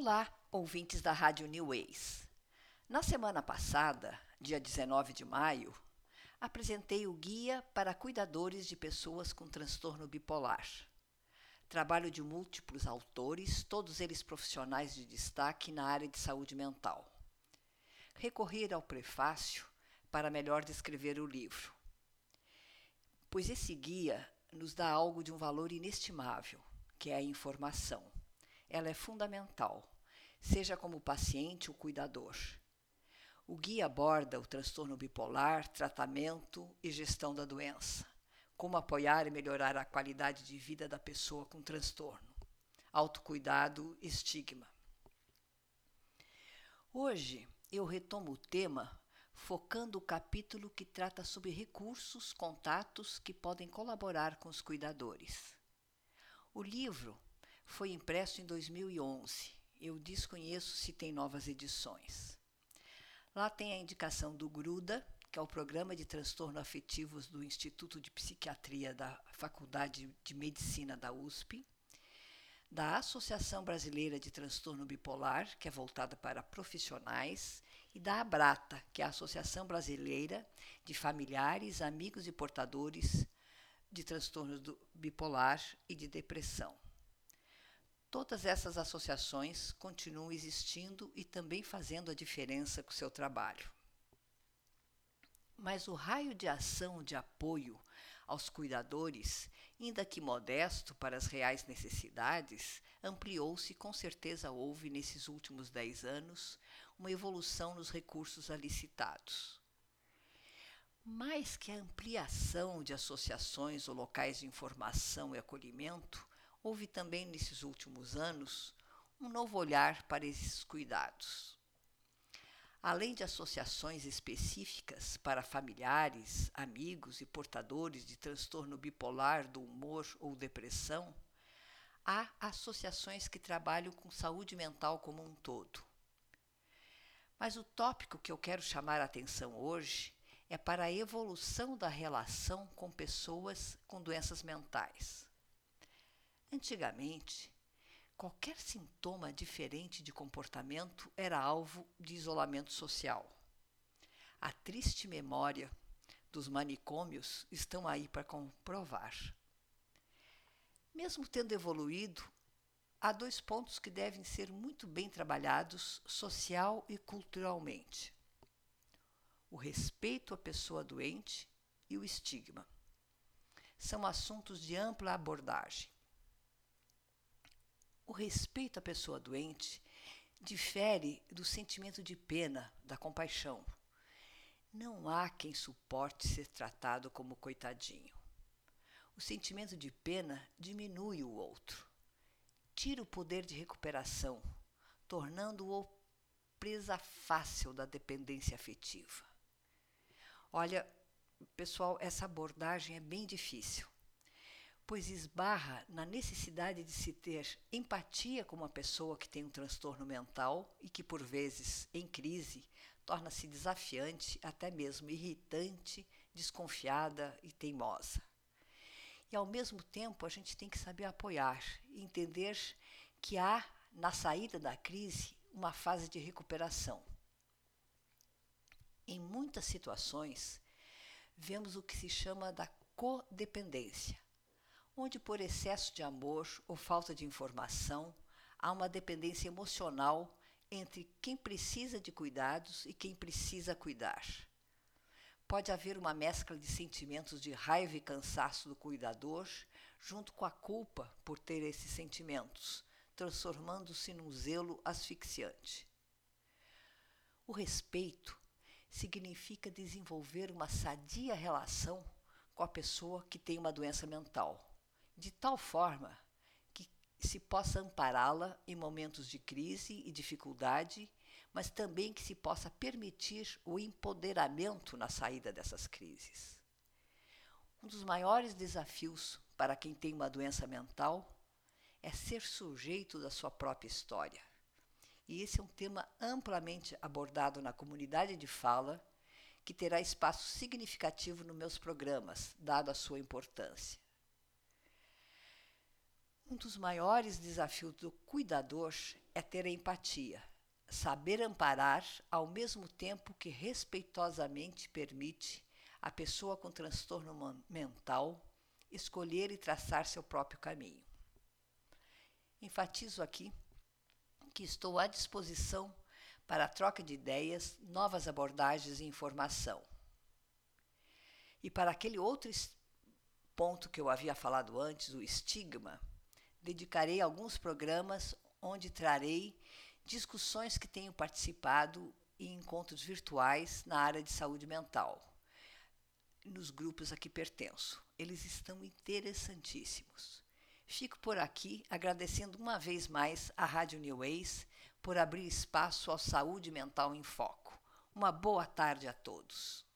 Olá, ouvintes da Rádio New Ways. Na semana passada, dia 19 de maio, apresentei o Guia para Cuidadores de Pessoas com Transtorno Bipolar. Trabalho de múltiplos autores, todos eles profissionais de destaque na área de saúde mental. Recorrer ao prefácio para melhor descrever o livro, pois esse guia nos dá algo de um valor inestimável, que é a informação ela é fundamental, seja como paciente ou cuidador. O guia aborda o transtorno bipolar, tratamento e gestão da doença, como apoiar e melhorar a qualidade de vida da pessoa com transtorno, autocuidado e estigma. Hoje eu retomo o tema focando o capítulo que trata sobre recursos, contatos que podem colaborar com os cuidadores. O livro foi impresso em 2011. Eu desconheço se tem novas edições. Lá tem a indicação do GRUDA, que é o Programa de Transtorno Afetivos do Instituto de Psiquiatria da Faculdade de Medicina da USP, da Associação Brasileira de Transtorno Bipolar, que é voltada para profissionais, e da ABRATA, que é a Associação Brasileira de Familiares, Amigos e Portadores de Transtorno Bipolar e de Depressão. Todas essas associações continuam existindo e também fazendo a diferença com o seu trabalho. Mas o raio de ação de apoio aos cuidadores, ainda que modesto para as reais necessidades, ampliou-se com certeza houve nesses últimos dez anos uma evolução nos recursos alicitados. Mais que a ampliação de associações ou locais de informação e acolhimento, houve também nesses últimos anos um novo olhar para esses cuidados. Além de associações específicas para familiares, amigos e portadores de transtorno bipolar do humor ou depressão, há associações que trabalham com saúde mental como um todo. Mas o tópico que eu quero chamar a atenção hoje é para a evolução da relação com pessoas com doenças mentais. Antigamente, qualquer sintoma diferente de comportamento era alvo de isolamento social. A triste memória dos manicômios estão aí para comprovar. Mesmo tendo evoluído, há dois pontos que devem ser muito bem trabalhados social e culturalmente: o respeito à pessoa doente e o estigma. São assuntos de ampla abordagem. O respeito à pessoa doente difere do sentimento de pena, da compaixão. Não há quem suporte ser tratado como coitadinho. O sentimento de pena diminui o outro, tira o poder de recuperação, tornando-o presa fácil da dependência afetiva. Olha, pessoal, essa abordagem é bem difícil pois esbarra na necessidade de se ter empatia com uma pessoa que tem um transtorno mental e que, por vezes, em crise, torna-se desafiante, até mesmo irritante, desconfiada e teimosa. E, ao mesmo tempo, a gente tem que saber apoiar entender que há, na saída da crise, uma fase de recuperação. Em muitas situações, vemos o que se chama da codependência onde, por excesso de amor ou falta de informação, há uma dependência emocional entre quem precisa de cuidados e quem precisa cuidar. Pode haver uma mescla de sentimentos de raiva e cansaço do cuidador, junto com a culpa por ter esses sentimentos, transformando-se num zelo asfixiante. O respeito significa desenvolver uma sadia relação com a pessoa que tem uma doença mental de tal forma que se possa ampará-la em momentos de crise e dificuldade, mas também que se possa permitir o empoderamento na saída dessas crises. Um dos maiores desafios para quem tem uma doença mental é ser sujeito da sua própria história. E esse é um tema amplamente abordado na comunidade de fala, que terá espaço significativo nos meus programas, dado a sua importância. Um dos maiores desafios do cuidador é ter empatia, saber amparar ao mesmo tempo que respeitosamente permite a pessoa com transtorno mental escolher e traçar seu próprio caminho. Enfatizo aqui que estou à disposição para a troca de ideias, novas abordagens e informação. E para aquele outro ponto que eu havia falado antes, o estigma, dedicarei alguns programas onde trarei discussões que tenho participado em encontros virtuais na área de saúde mental, nos grupos a que pertenço. Eles estão interessantíssimos. Fico por aqui agradecendo uma vez mais à Rádio New Ways por abrir espaço à saúde mental em foco. Uma boa tarde a todos.